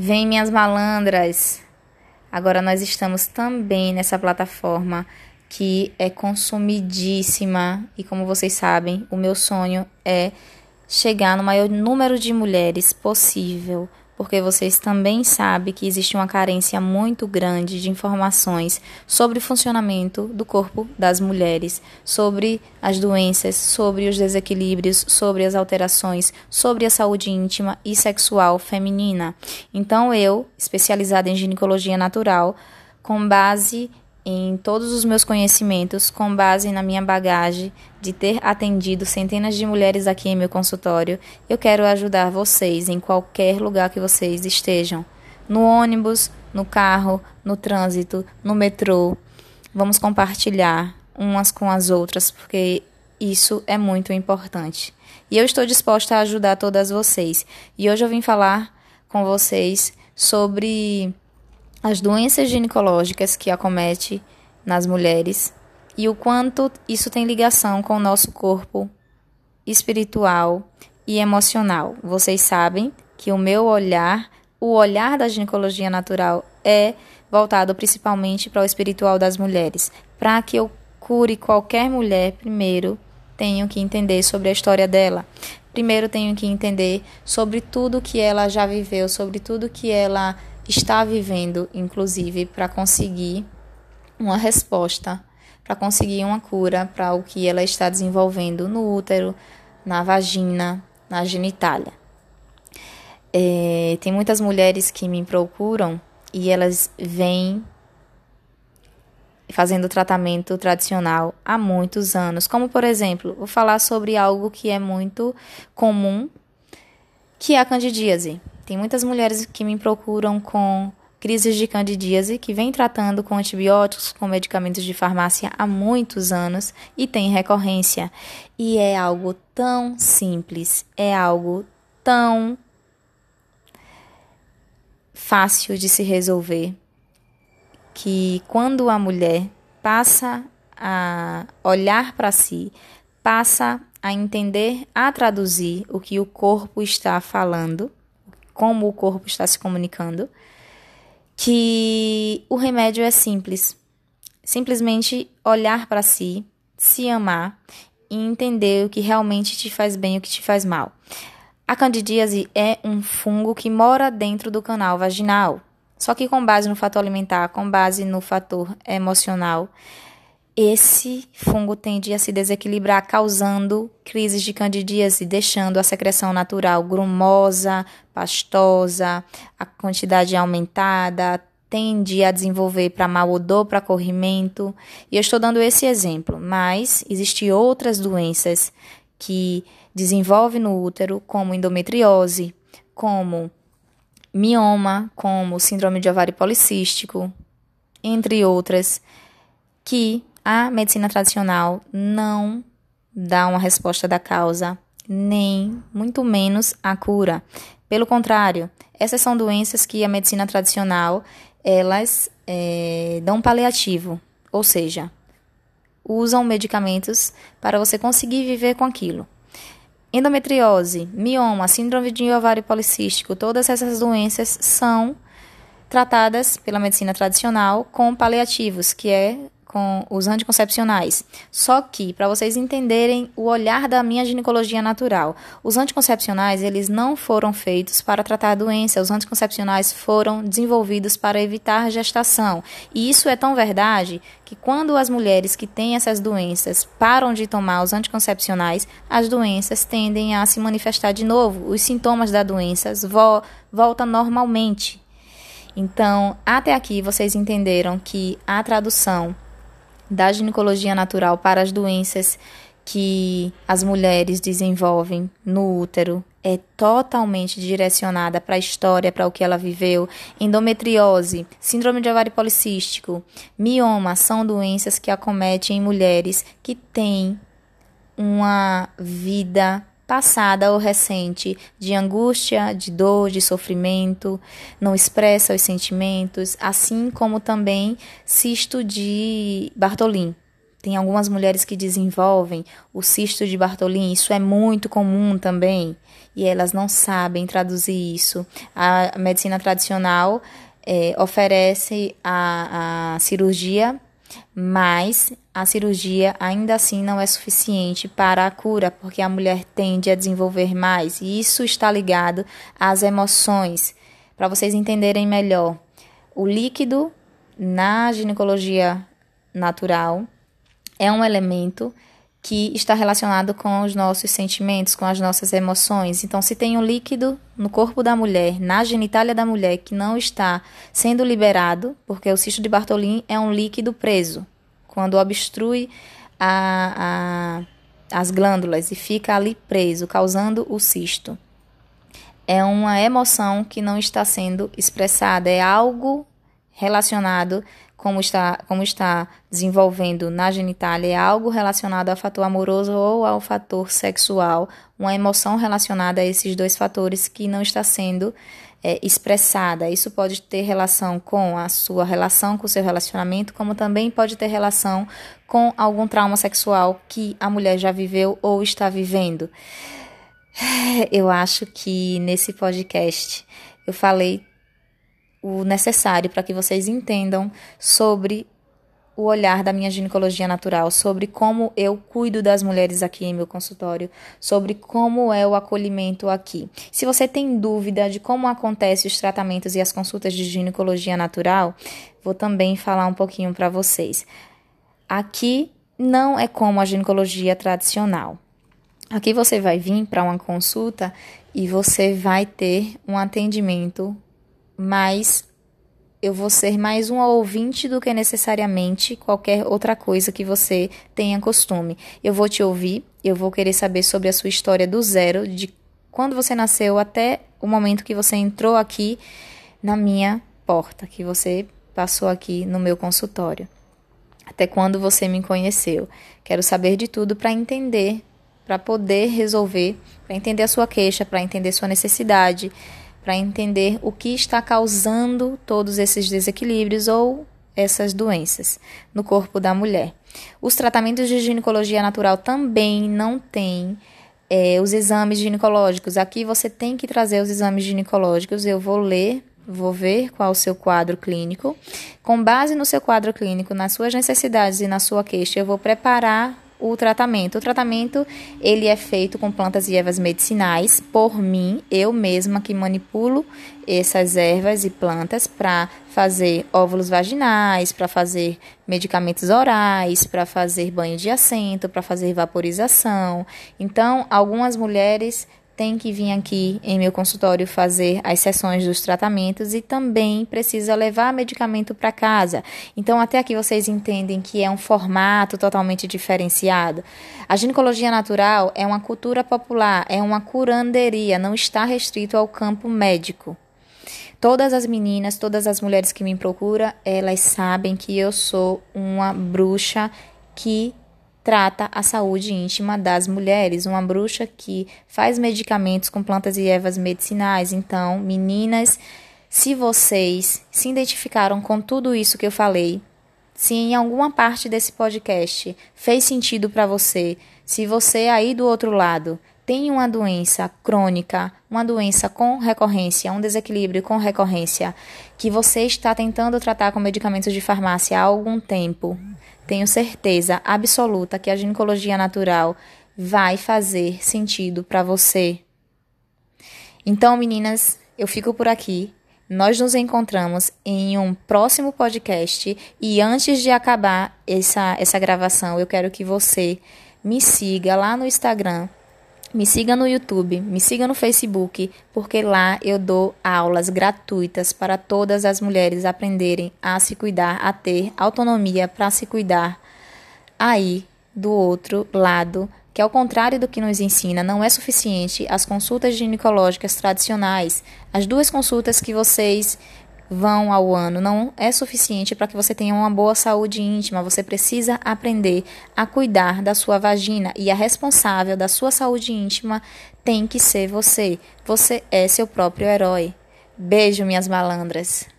Vem, minhas malandras! Agora nós estamos também nessa plataforma que é consumidíssima e, como vocês sabem, o meu sonho é chegar no maior número de mulheres possível porque vocês também sabem que existe uma carência muito grande de informações sobre o funcionamento do corpo das mulheres, sobre as doenças, sobre os desequilíbrios, sobre as alterações, sobre a saúde íntima e sexual feminina. Então, eu, especializada em ginecologia natural, com base em todos os meus conhecimentos, com base na minha bagagem de ter atendido centenas de mulheres aqui em meu consultório, eu quero ajudar vocês em qualquer lugar que vocês estejam. No ônibus, no carro, no trânsito, no metrô. Vamos compartilhar umas com as outras, porque isso é muito importante. E eu estou disposta a ajudar todas vocês. E hoje eu vim falar com vocês sobre as doenças ginecológicas que acomete nas mulheres e o quanto isso tem ligação com o nosso corpo espiritual e emocional. Vocês sabem que o meu olhar, o olhar da ginecologia natural é voltado principalmente para o espiritual das mulheres. Para que eu cure qualquer mulher, primeiro tenho que entender sobre a história dela. Primeiro tenho que entender sobre tudo que ela já viveu, sobre tudo que ela está vivendo, inclusive, para conseguir uma resposta, para conseguir uma cura para o que ela está desenvolvendo no útero, na vagina, na genitália. É, tem muitas mulheres que me procuram e elas vêm fazendo tratamento tradicional há muitos anos. Como, por exemplo, vou falar sobre algo que é muito comum, que é a candidíase. Tem muitas mulheres que me procuram com crises de candidíase, que vem tratando com antibióticos, com medicamentos de farmácia há muitos anos e tem recorrência. E é algo tão simples, é algo tão fácil de se resolver que quando a mulher passa a olhar para si, passa a entender, a traduzir o que o corpo está falando, como o corpo está se comunicando, que o remédio é simples. Simplesmente olhar para si, se amar e entender o que realmente te faz bem e o que te faz mal. A candidíase é um fungo que mora dentro do canal vaginal, só que com base no fator alimentar, com base no fator emocional, esse fungo tende a se desequilibrar, causando crises de candidíase, deixando a secreção natural grumosa, pastosa, a quantidade aumentada, tende a desenvolver para mau odor, para corrimento. E eu estou dando esse exemplo, mas existem outras doenças que desenvolvem no útero, como endometriose, como mioma, como síndrome de ovário policístico, entre outras, que a medicina tradicional não dá uma resposta da causa, nem muito menos a cura. Pelo contrário, essas são doenças que a medicina tradicional elas é, dão paliativo, ou seja, usam medicamentos para você conseguir viver com aquilo. Endometriose, mioma, síndrome de ovário policístico, todas essas doenças são tratadas pela medicina tradicional com paliativos, que é com os anticoncepcionais. Só que, para vocês entenderem o olhar da minha ginecologia natural, os anticoncepcionais, eles não foram feitos para tratar a doença, os anticoncepcionais foram desenvolvidos para evitar gestação. E isso é tão verdade que quando as mulheres que têm essas doenças param de tomar os anticoncepcionais, as doenças tendem a se manifestar de novo, os sintomas da doença vo voltam normalmente. Então, até aqui vocês entenderam que a tradução da ginecologia natural para as doenças que as mulheres desenvolvem no útero é totalmente direcionada para a história, para o que ela viveu. Endometriose, síndrome de ovário policístico, mioma são doenças que acometem mulheres que têm uma vida passada ou recente de angústia, de dor, de sofrimento, não expressa os sentimentos, assim como também cisto de Bartolin. tem algumas mulheres que desenvolvem o cisto de Bartolin, isso é muito comum também, e elas não sabem traduzir isso. A medicina tradicional é, oferece a, a cirurgia, mas a cirurgia ainda assim não é suficiente para a cura, porque a mulher tende a desenvolver mais, e isso está ligado às emoções. Para vocês entenderem melhor, o líquido na ginecologia natural é um elemento que está relacionado com os nossos sentimentos, com as nossas emoções. Então, se tem um líquido no corpo da mulher, na genitália da mulher, que não está sendo liberado, porque o cisto de Bartolin é um líquido preso, quando obstrui a, a, as glândulas e fica ali preso, causando o cisto. É uma emoção que não está sendo expressada, é algo relacionado como está, como está desenvolvendo na genitália é algo relacionado ao fator amoroso ou ao fator sexual, uma emoção relacionada a esses dois fatores que não está sendo é, expressada. Isso pode ter relação com a sua relação, com o seu relacionamento, como também pode ter relação com algum trauma sexual que a mulher já viveu ou está vivendo. Eu acho que nesse podcast eu falei o necessário para que vocês entendam sobre o olhar da minha ginecologia natural, sobre como eu cuido das mulheres aqui em meu consultório, sobre como é o acolhimento aqui. Se você tem dúvida de como acontecem os tratamentos e as consultas de ginecologia natural, vou também falar um pouquinho para vocês. Aqui não é como a ginecologia tradicional. Aqui você vai vir para uma consulta e você vai ter um atendimento mas eu vou ser mais um ouvinte do que necessariamente qualquer outra coisa que você tenha costume. Eu vou te ouvir, eu vou querer saber sobre a sua história do zero, de quando você nasceu até o momento que você entrou aqui na minha porta, que você passou aqui no meu consultório. Até quando você me conheceu. Quero saber de tudo para entender, para poder resolver, para entender a sua queixa, para entender sua necessidade para entender o que está causando todos esses desequilíbrios ou essas doenças no corpo da mulher. Os tratamentos de ginecologia natural também não têm é, os exames ginecológicos. Aqui você tem que trazer os exames ginecológicos. Eu vou ler, vou ver qual é o seu quadro clínico. Com base no seu quadro clínico, nas suas necessidades e na sua queixa, eu vou preparar o tratamento. O tratamento ele é feito com plantas e ervas medicinais por mim, eu mesma que manipulo essas ervas e plantas para fazer óvulos vaginais, para fazer medicamentos orais, para fazer banho de assento, para fazer vaporização. Então, algumas mulheres tem que vir aqui em meu consultório fazer as sessões dos tratamentos e também precisa levar medicamento para casa. Então, até aqui vocês entendem que é um formato totalmente diferenciado. A ginecologia natural é uma cultura popular, é uma curanderia, não está restrito ao campo médico. Todas as meninas, todas as mulheres que me procuram, elas sabem que eu sou uma bruxa que trata a saúde íntima das mulheres, uma bruxa que faz medicamentos com plantas e ervas medicinais. Então, meninas, se vocês se identificaram com tudo isso que eu falei, se em alguma parte desse podcast fez sentido para você, se você aí do outro lado tem uma doença crônica, uma doença com recorrência, um desequilíbrio com recorrência, que você está tentando tratar com medicamentos de farmácia há algum tempo, tenho certeza absoluta que a ginecologia natural vai fazer sentido para você. Então, meninas, eu fico por aqui. Nós nos encontramos em um próximo podcast e antes de acabar essa, essa gravação, eu quero que você me siga lá no Instagram me siga no YouTube, me siga no Facebook, porque lá eu dou aulas gratuitas para todas as mulheres aprenderem a se cuidar, a ter autonomia para se cuidar. Aí, do outro lado, que ao contrário do que nos ensina, não é suficiente as consultas ginecológicas tradicionais, as duas consultas que vocês vão ao ano não é suficiente para que você tenha uma boa saúde íntima. Você precisa aprender a cuidar da sua vagina e a responsável da sua saúde íntima tem que ser você. Você é seu próprio herói. Beijo, minhas malandras.